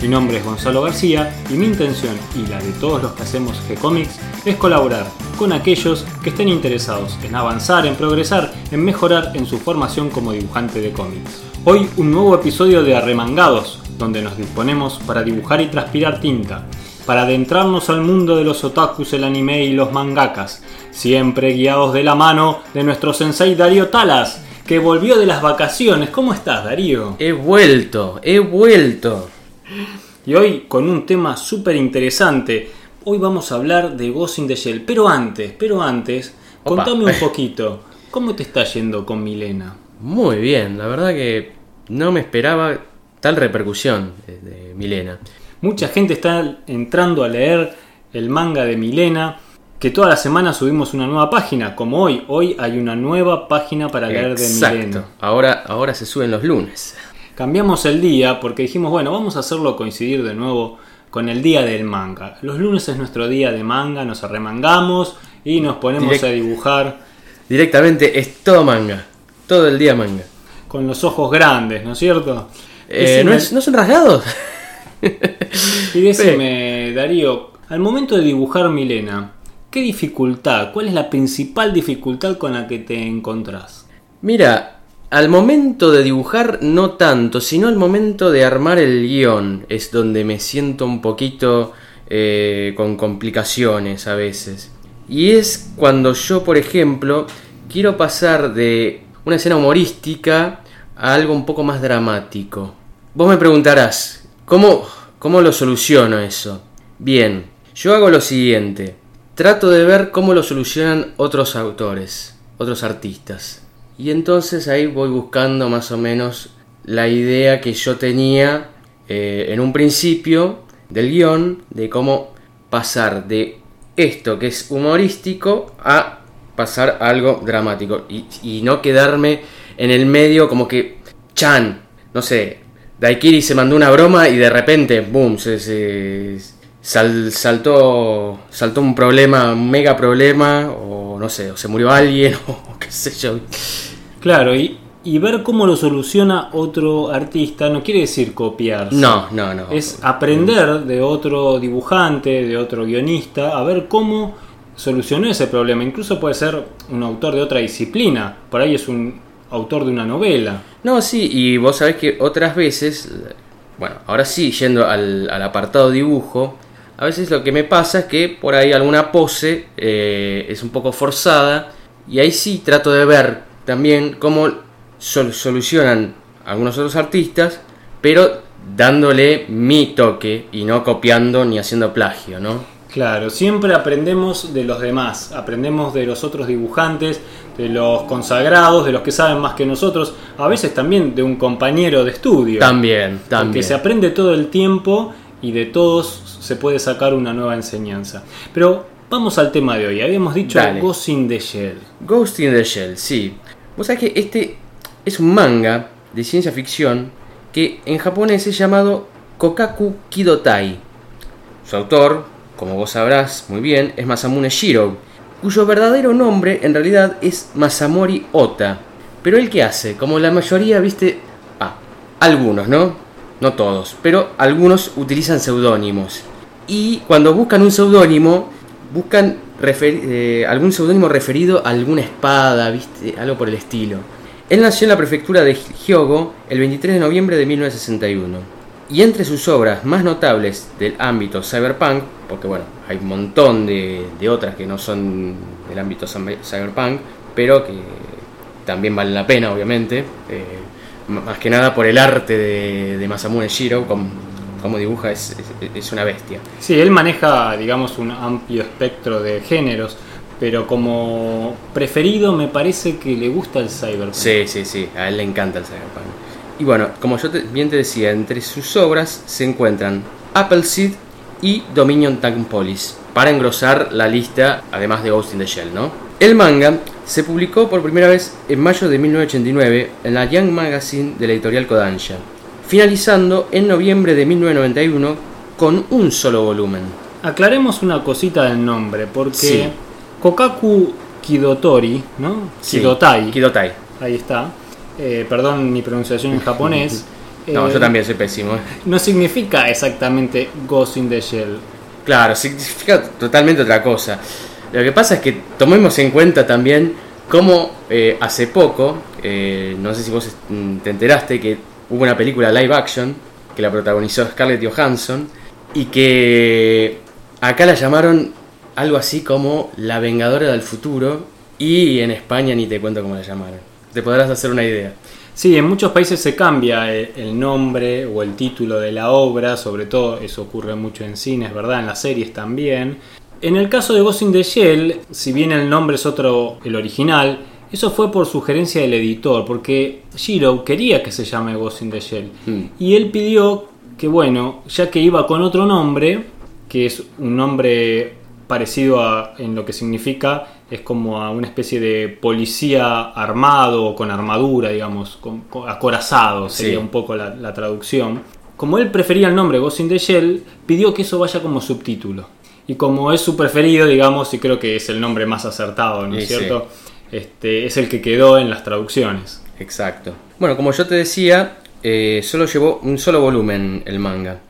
Mi nombre es Gonzalo García y mi intención y la de todos los que hacemos G-Comics es colaborar con aquellos que estén interesados en avanzar, en progresar, en mejorar en su formación como dibujante de cómics. Hoy un nuevo episodio de Arremangados, donde nos disponemos para dibujar y transpirar tinta, para adentrarnos al mundo de los otakus, el anime y los mangakas, siempre guiados de la mano de nuestro sensei Darío Talas, que volvió de las vacaciones. ¿Cómo estás, Darío? He vuelto, he vuelto. Y hoy con un tema súper interesante. Hoy vamos a hablar de Ghost in the Shell. Pero antes, pero antes, Opa. contame un poquito. ¿Cómo te está yendo con Milena? Muy bien, la verdad que no me esperaba tal repercusión de, de Milena. Mucha gente está entrando a leer el manga de Milena, que toda la semana subimos una nueva página, como hoy. Hoy hay una nueva página para leer de Milena. Exacto. Ahora, ahora se suben los lunes. Cambiamos el día porque dijimos, bueno, vamos a hacerlo coincidir de nuevo con el día del manga. Los lunes es nuestro día de manga, nos arremangamos y nos ponemos Direct- a dibujar Directamente es todo manga. Todo el día manga. con los ojos grandes, ¿no es cierto? Eh, Decime- ¿no, es- ¿No son rasgados? Y decime, Darío, al momento de dibujar Milena, ¿qué dificultad, cuál es la principal dificultad con la que te encontrás? Mira, al momento de dibujar no tanto, sino al momento de armar el guion es donde me siento un poquito eh, con complicaciones a veces. Y es cuando yo, por ejemplo, quiero pasar de una escena humorística a algo un poco más dramático. Vos me preguntarás, ¿cómo, cómo lo soluciono eso? Bien, yo hago lo siguiente. Trato de ver cómo lo solucionan otros autores, otros artistas. Y entonces ahí voy buscando más o menos la idea que yo tenía eh, en un principio del guion de cómo pasar de esto que es humorístico a pasar a algo dramático y, no quedarme en el medio como que Chan, no sé, Daikiri se mandó una broma y de repente, boom, se, se- sal- saltó, saltó un problema, un mega problema, o no sé, o se murió alguien, o qué sé yo. Claro, y, y ver cómo lo soluciona otro artista no quiere decir copiarse. No, no, no. Es aprender de otro dibujante, de otro guionista, a ver cómo solucionó ese problema. Incluso puede ser un autor de otra disciplina. Por ahí es un autor de una novela. No, sí, y vos sabés que otras veces, bueno, ahora sí, yendo al, al apartado dibujo, a veces lo que me pasa es que por ahí alguna pose eh, es un poco forzada y ahí sí trato de ver también cómo sol- solucionan algunos otros artistas, pero dándole mi toque y no copiando ni haciendo plagio, ¿no? Claro, siempre aprendemos de los demás, aprendemos de los otros dibujantes, de los consagrados, de los que saben más que nosotros, a veces también de un compañero de estudio. También, Porque también. se aprende todo el tiempo y de todos se puede sacar una nueva enseñanza. Pero vamos al tema de hoy. Habíamos dicho Dale. Ghost in the Shell. Ghost in the Shell, sí. Vos sabés que este es un manga de ciencia ficción que en japonés es llamado Kokaku Kidotai. Su autor, como vos sabrás muy bien, es Masamune Shiro, cuyo verdadero nombre en realidad es Masamori Ota. Pero él qué hace? Como la mayoría, viste, ah, algunos, ¿no? No todos, pero algunos utilizan seudónimos. Y cuando buscan un seudónimo, buscan eh, algún seudónimo referido a alguna espada, ¿viste? Algo por el estilo. Él nació en la prefectura de Hyogo el 23 de noviembre de 1961. Y entre sus obras más notables del ámbito cyberpunk, porque bueno, hay un montón de, de otras que no son del ámbito cyber- cyberpunk, pero que también valen la pena, obviamente. eh, más que nada por el arte de, de Masamune Shiro, como, como dibuja, es, es- es una bestia. Sí, él maneja, digamos, un amplio espectro de géneros, pero como preferido me parece que le gusta el cyberpunk. Sí, sí, sí, a él le encanta el cyberpunk. Y bueno, como yo te- bien te decía, entre sus obras se encuentran Appleseed y Dominion Tank Police. para engrosar la lista, además de Ghost in the Shell, ¿no? El manga se publicó por primera vez en mayo de 1989 en la Young Magazine de la editorial Kodansha, finalizando en noviembre de 1991 con un solo volumen. Aclaremos una cosita del nombre, porque Sí. Kokaku Kidotori, ¿no? Sí, Kidotai, Kidotai. ahí está. Eh, perdón mi pronunciación en japonés. No, Eh, yo también soy pésimo. ¿eh? No significa exactamente Ghost in the Shell. Claro, significa totalmente otra cosa. Lo que pasa es que tomemos en cuenta también cómo eh, hace poco, eh, no sé si vos te enteraste, que hubo una película live action que la protagonizó Scarlett Johansson y que acá la llamaron algo así como La Vengadora del Futuro y en España ni te cuento cómo la llamaron. Te podrás hacer una idea. Sí, en muchos países se cambia el, el nombre o el título de la obra, sobre todo eso ocurre mucho en cines, ¿verdad? En las series también. En el caso de Ghost in the Shell, si bien el nombre es otro, el original, eso fue por sugerencia del editor, porque Shiro quería que se llame Ghost in the Shell. Hmm. Y él pidió que, bueno, ya que iba con otro nombre, que es un nombre parecido a en lo que significa, es como a una especie de policía armado o con armadura, digamos, con, con- acorazado sería Sí. un poco la, la traducción. Como él prefería el nombre Ghost in the Shell, pidió que eso vaya como subtítulo. Y como es su preferido, digamos, y creo que es el nombre más acertado, ¿no es Sí, sí. Este, es el que quedó en las traducciones. Exacto. Bueno, como yo te decía, eh, solo llevó un solo volumen el manga.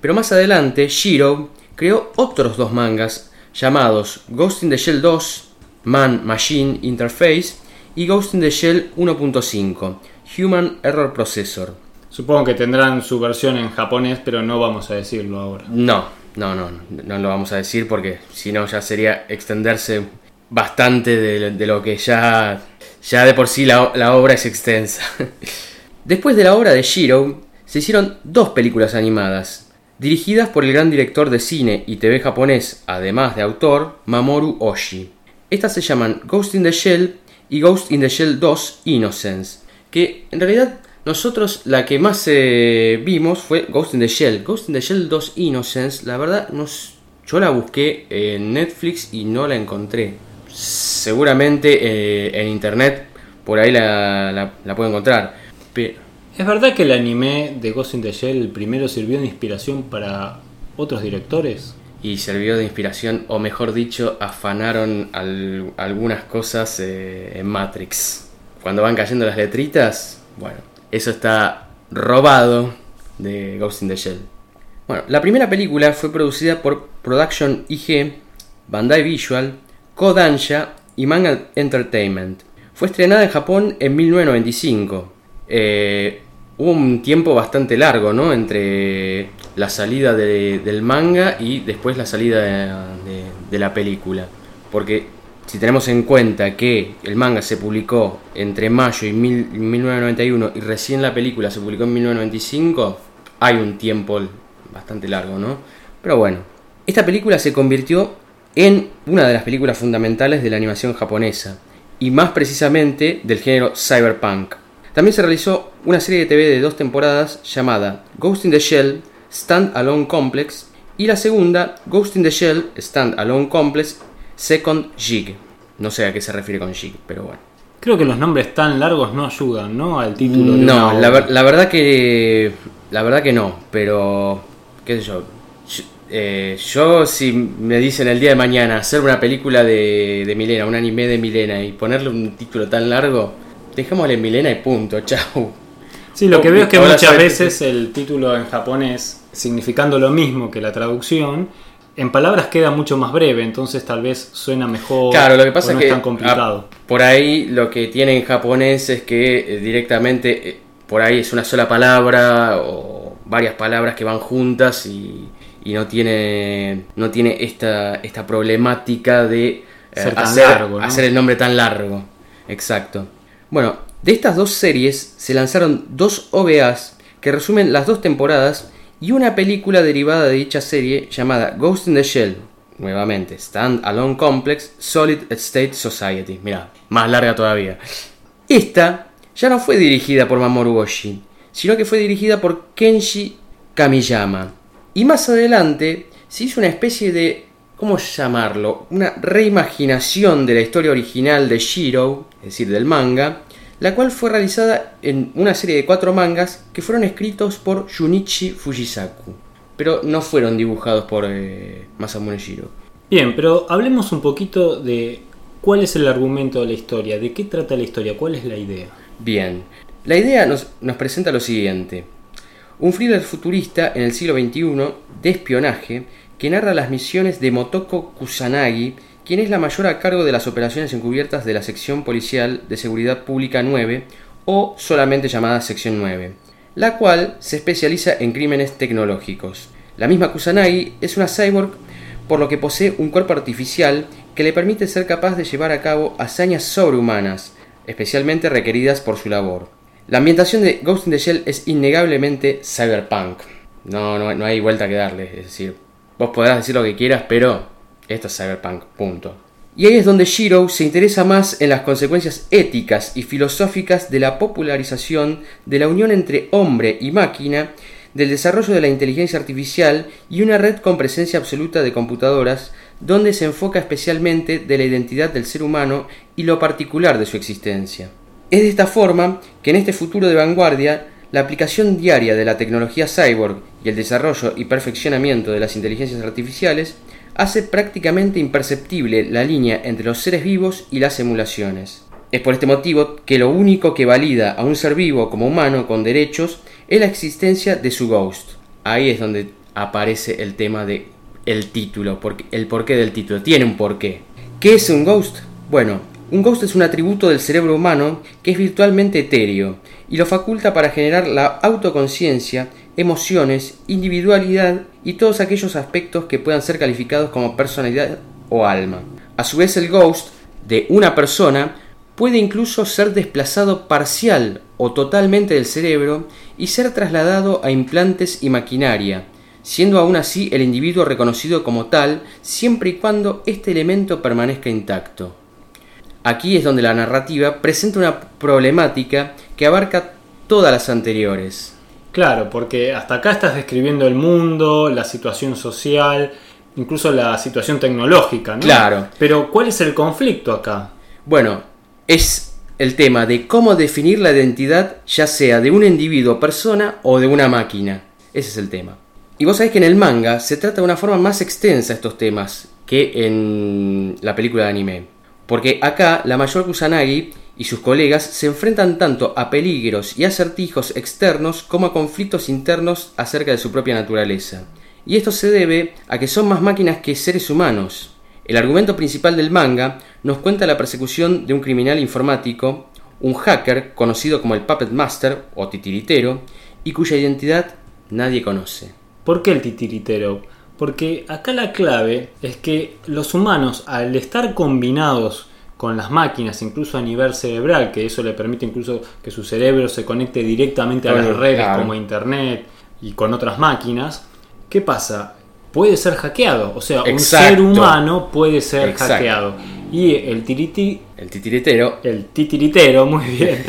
Pero más adelante, Shiro creó otros dos mangas llamados Ghost in the Shell 2, Man Machine Interface, y Ghost in the Shell 1.5, Human Error Processor. Supongo que tendrán su versión en japonés, pero no vamos a decirlo ahora. No, no, no, no lo vamos a decir porque si no ya sería extenderse bastante de, lo que ya, ya de por sí la, obra es extensa. Después de la obra de Shiro, se hicieron dos películas animadas, dirigidas por el gran director de cine y TV japonés, además de autor, Mamoru Oshii. Estas se llaman Ghost in the Shell y Ghost in the Shell 2 Innocence, que en realidad nosotros la que más eh, vimos fue Ghost in the Shell. Ghost in the Shell 2 Innocence, la verdad, no, s- yo la busqué en Netflix y no la encontré. Seguramente eh, en internet por ahí la, la, la puedo encontrar. Pero, ¿Es verdad que el anime de Ghost in the Shell el primero sirvió de inspiración para otros directores? y sirvió de inspiración, o mejor dicho, afanaron al- algunas cosas eh, en Matrix. Cuando van cayendo las letritas, bueno, eso está robado de Ghost in the Shell. Bueno, la primera película fue producida por Production IG, Bandai Visual, Kodansha y Manga Entertainment. Fue estrenada en Japón en 1995. Eh, hubo un tiempo bastante largo, ¿no? Entre la salida de- del manga y después la salida de la película. Porque si tenemos en cuenta que el manga se publicó entre mayo y mil- 1991 y recién la película se publicó en 1995, hay un tiempo bastante largo, ¿no? Pero bueno, esta película se convirtió en una de las películas fundamentales de la animación japonesa y más precisamente del género cyberpunk. También se realizó una serie de TV de dos temporadas llamada Ghost in the Shell Stand Alone Complex y la segunda Ghost in the Shell Stand Alone Complex Second Jig. No sé a qué se refiere con Jig, pero bueno. Creo que los nombres tan largos no ayudan, ¿no? Al título de No, la, ver- la verdad que la verdad que no, pero qué sé yo. Yo, eh, yo, si me dicen el día de mañana hacer una película de, de Milena, un anime de Milena y ponerle un título tan largo, dejémosle Milena y punto, chau. Sí, lo que veo es que muchas veces el título en japonés, significando lo mismo que la traducción, en palabras queda mucho más breve, entonces tal vez suena mejor. Claro, lo que o pasa no es que es tan complicado. por ahí lo que tiene en japonés es que eh, directamente eh, por ahí es una sola palabra o varias palabras que van juntas y, y no tiene no tiene esta esta problemática de eh, hacer, largo, ¿no? hacer el nombre tan largo. Exacto. Bueno, de estas dos series se lanzaron dos OVAs que resumen las dos temporadas y una película derivada de dicha serie llamada Ghost in the Shell. Nuevamente, Stand Alone Complex Solid State Society. Mira, más larga todavía. Esta ya no fue dirigida por Mamoru Oshii, sino que fue dirigida por Kenshi Kamiyama. Y más adelante se hizo una especie de ¿cómo llamarlo? Una reimaginación de la historia original de Shiro, es decir, del manga, la cual fue realizada en una serie de cuatro mangas que fueron escritos por Junichi Fujisaku, pero no fueron dibujados por eh, Masamune Shiro. Bien, pero hablemos un poquito de cuál es el argumento de la historia, de qué trata la historia, cuál es la idea. Bien, la idea nos, nos presenta lo siguiente. Un thriller futurista en el siglo XXI de espionaje que narra las misiones de Motoko Kusanagi, quien es la mayor a cargo de las operaciones encubiertas de la sección policial de seguridad pública 9 o solamente llamada sección 9, la cual se especializa en crímenes tecnológicos. La misma Kusanagi es una cyborg por lo que posee un cuerpo artificial que le permite ser capaz de llevar a cabo hazañas sobrehumanas, especialmente requeridas por su labor. La ambientación de Ghost in the Shell es innegablemente cyberpunk. No, no, no hay vuelta que darle, es decir, vos podrás decir lo que quieras, pero esto es cyberpunk, punto. Y ahí es donde Shiro se interesa más en las consecuencias éticas y filosóficas de la popularización de la unión entre hombre y máquina, del desarrollo de la inteligencia artificial y una red con presencia absoluta de computadoras, donde se enfoca especialmente de la identidad del ser humano y lo particular de su existencia. Es de esta forma que en este futuro de vanguardia, la aplicación diaria de la tecnología cyborg y el desarrollo y perfeccionamiento de las inteligencias artificiales hace prácticamente imperceptible la línea entre los seres vivos y las emulaciones. Es por este motivo que lo único que valida a un ser vivo como humano con derechos es la existencia de su ghost. Ahí es donde aparece el tema de el título, porque, el porqué del título. Tiene un porqué. ¿Qué es un ghost? Bueno, un ghost es un atributo del cerebro humano que es virtualmente etéreo y lo faculta para generar la autoconciencia emociones, individualidad y todos aquellos aspectos que puedan ser calificados como personalidad o alma. A su vez el ghost de una persona puede incluso ser desplazado parcial o totalmente del cerebro y ser trasladado a implantes y maquinaria, siendo aún así el individuo reconocido como tal siempre y cuando este elemento permanezca intacto. Aquí es donde la narrativa presenta una problemática que abarca todas las anteriores. Claro, porque hasta acá estás describiendo el mundo, la situación social, incluso la situación tecnológica, ¿no? Claro. Pero ¿cuál es el conflicto acá? Bueno, es el tema de cómo definir la identidad ya sea de un individuo, persona o de una máquina. Ese es el tema. Y vos sabés que en el manga se trata de una forma más extensa estos temas que en la película de anime. Porque acá la mayor Kusanagi y sus colegas se enfrentan tanto a peligros y acertijos externos como a conflictos internos acerca de su propia naturaleza. Y esto se debe a que son más máquinas que seres humanos. El argumento principal del manga nos cuenta la persecución de un criminal informático, un hacker conocido como el Puppet Master o titiritero, y cuya identidad nadie conoce. ¿Por qué el titiritero? Porque acá la clave es que los humanos, al estar combinados con las máquinas, incluso a nivel cerebral, que eso le permite incluso que su cerebro se conecte directamente a las redes como Internet y con otras máquinas, ¿qué pasa? Puede ser hackeado, o sea, un ser humano puede ser hackeado. Y el tiriti, el titiritero, el titiritero, muy bien.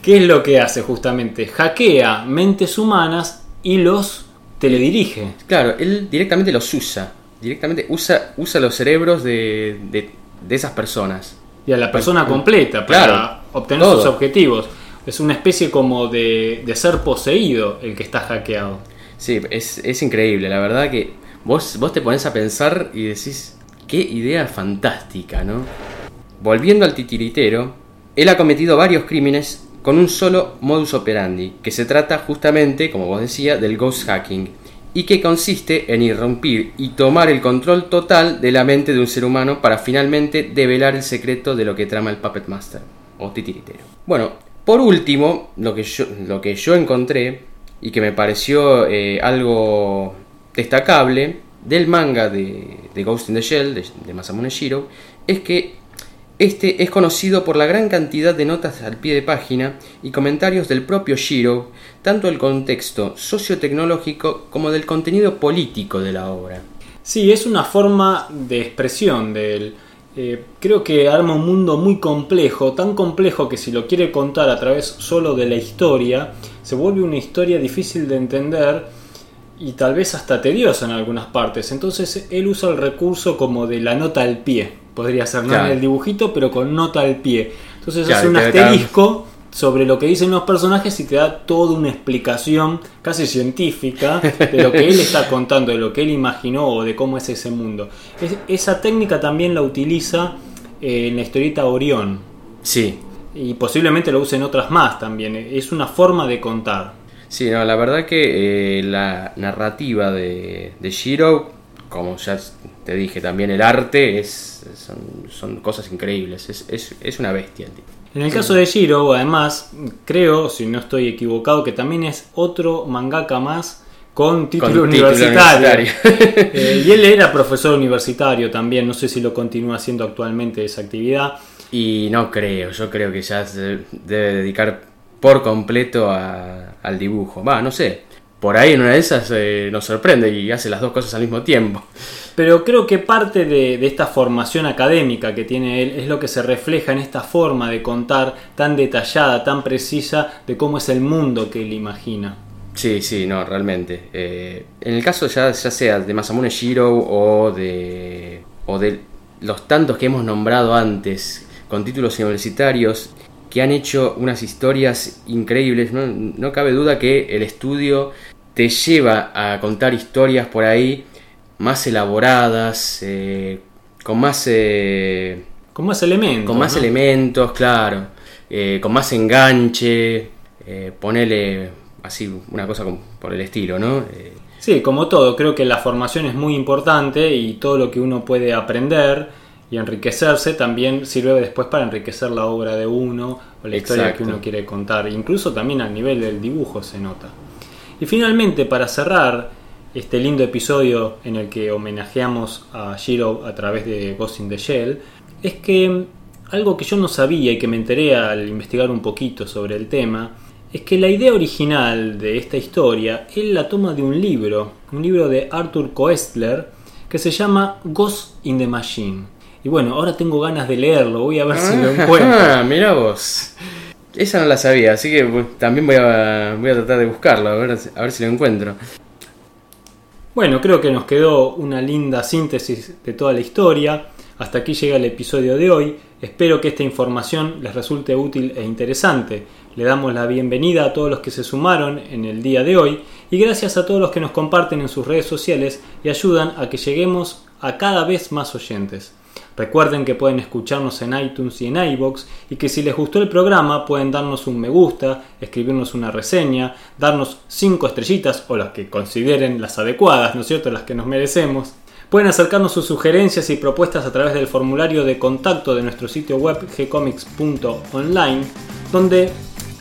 ¿Qué es lo que hace justamente? Hackea mentes humanas y los teledirige. Claro, él directamente los usa. Directamente usa, usa los cerebros de de esas personas. Y a la persona completa para obtener sus objetivos. Es una especie como de, ser poseído el que está hackeado. Sí, es, increíble. La verdad que vos, vos te pones a pensar y decís, qué idea fantástica, ¿no? Volviendo al titiritero, él ha cometido varios crímenes con un solo modus operandi, que se trata justamente, como vos decía, del ghost hacking y que consiste en irrumpir y tomar el control total de la mente de un ser humano para finalmente develar el secreto de lo que trama el Puppet Master o titiritero. Bueno, por último, lo que yo, lo que yo encontré y que me pareció eh, algo destacable del manga de, Ghost in the Shell de, de Masamune Shiro es que este es conocido por la gran cantidad de notas al pie de página y comentarios del propio Shiro, tanto del contexto sociotecnológico como del contenido político de la obra. Sí, es una forma de expresión de él. Eh, creo que arma un mundo muy complejo, tan complejo que si lo quiere contar a través solo de la historia, se vuelve una historia difícil de entender y tal vez hasta tediosa en algunas partes. Entonces él usa el recurso como de la nota al pie. Podría ser no Claro. en el dibujito, pero con nota al pie. Entonces Claro, hace un asterisco sobre lo que dicen los personajes y te da toda una explicación casi científica de lo que él está contando, de lo que él imaginó o de cómo es ese mundo. Es- esa técnica también la utiliza eh, en la historieta Orión Sí, y posiblemente lo usen otras más también. Es una forma de contar. Sí, no, la verdad que eh, la narrativa de, de Shiro, como ya te dije, también el arte, es, son, son cosas increíbles. Es, es, es una bestia el tipo. En el caso de Shiro, además, creo, si no estoy equivocado, que también es otro mangaka más con título Con título universitario. universitario. Eh, y él era profesor universitario también, no sé si lo continúa haciendo actualmente esa actividad. Y no creo, yo creo que ya se debe dedicar por completo a- al dibujo. Va, no sé. Por ahí en una de esas eh, nos sorprende y hace las dos cosas al mismo tiempo. Pero creo que parte de, de esta formación académica que tiene él es lo que se refleja en esta forma de contar tan detallada, tan precisa de cómo es el mundo que él imagina. Sí, sí, no, realmente. Eh, en el caso ya, ya sea de Masamune Shiro o de, o de los tantos que hemos nombrado antes con títulos universitarios que han hecho unas historias increíbles, no, no cabe duda que el estudio te lleva a contar historias por ahí más elaboradas, eh, con más... eh, Con más elementos. con más ¿no? elementos, claro, eh, con más enganche, ponele así una cosa por el estilo, ¿no? Sí, como todo, creo que la formación es muy importante y todo lo que uno puede aprender y enriquecerse también sirve después para enriquecer la obra de uno o la historia que uno quiere contar. Incluso también al nivel del dibujo se nota. Y finalmente, para cerrar este lindo episodio en el que homenajeamos a Shiro a través de Ghost in the Shell, es que algo que yo no sabía y que me enteré al investigar un poquito sobre el tema, es que la idea original de esta historia él la toma de un libro, un libro de Arthur Koestler que se llama Ghost in the Machine. Y bueno, ahora tengo ganas de leerlo, voy a ver si lo encuentro. Ah, mira vos. Esa no la sabía, así que también voy a, voy a tratar de buscarlo, a ver, a ver si lo encuentro. Bueno, creo que nos quedó una linda síntesis de toda la historia. Hasta aquí llega el episodio de hoy. Espero que esta información les resulte útil e interesante. Le damos la bienvenida a todos los que se sumaron en el día de hoy y gracias a todos los que nos comparten en sus redes sociales y ayudan a que lleguemos a cada vez más oyentes. Recuerden que pueden escucharnos en iTunes y en iBox y que si les gustó el programa pueden darnos un me gusta, escribirnos una reseña, darnos 5 estrellitas o las que consideren las adecuadas, ¿no es cierto? Las que nos merecemos. Pueden acercarnos sus sugerencias y propuestas a través del formulario de contacto de nuestro sitio web gcomics.online, donde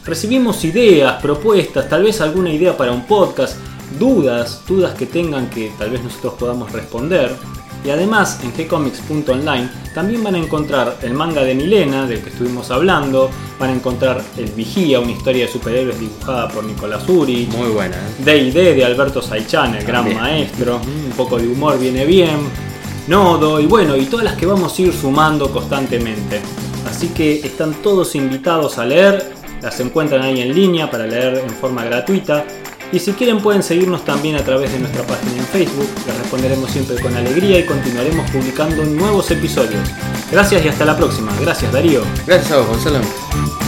recibimos ideas, propuestas, tal vez alguna idea para un podcast, dudas, dudas que tengan que tal vez nosotros podamos responder. Y además en gcomics.online también van a encontrar el manga de Milena, del que estuvimos hablando, van a encontrar El Vigía, una historia de superhéroes dibujada por Nicolás Uri, Muy buena, ¿eh? D&D de Alberto Saichan, el gran maestro, un poco de humor viene bien, Nodo y bueno, y todas las que vamos a ir sumando constantemente. Así que están todos invitados a leer, las encuentran ahí en línea para leer en forma gratuita. Y si quieren pueden seguirnos también a través de nuestra página en Facebook, les responderemos siempre con alegría y continuaremos publicando nuevos episodios. Gracias y hasta la próxima. Gracias Darío. Gracias a vos, Gonzalo.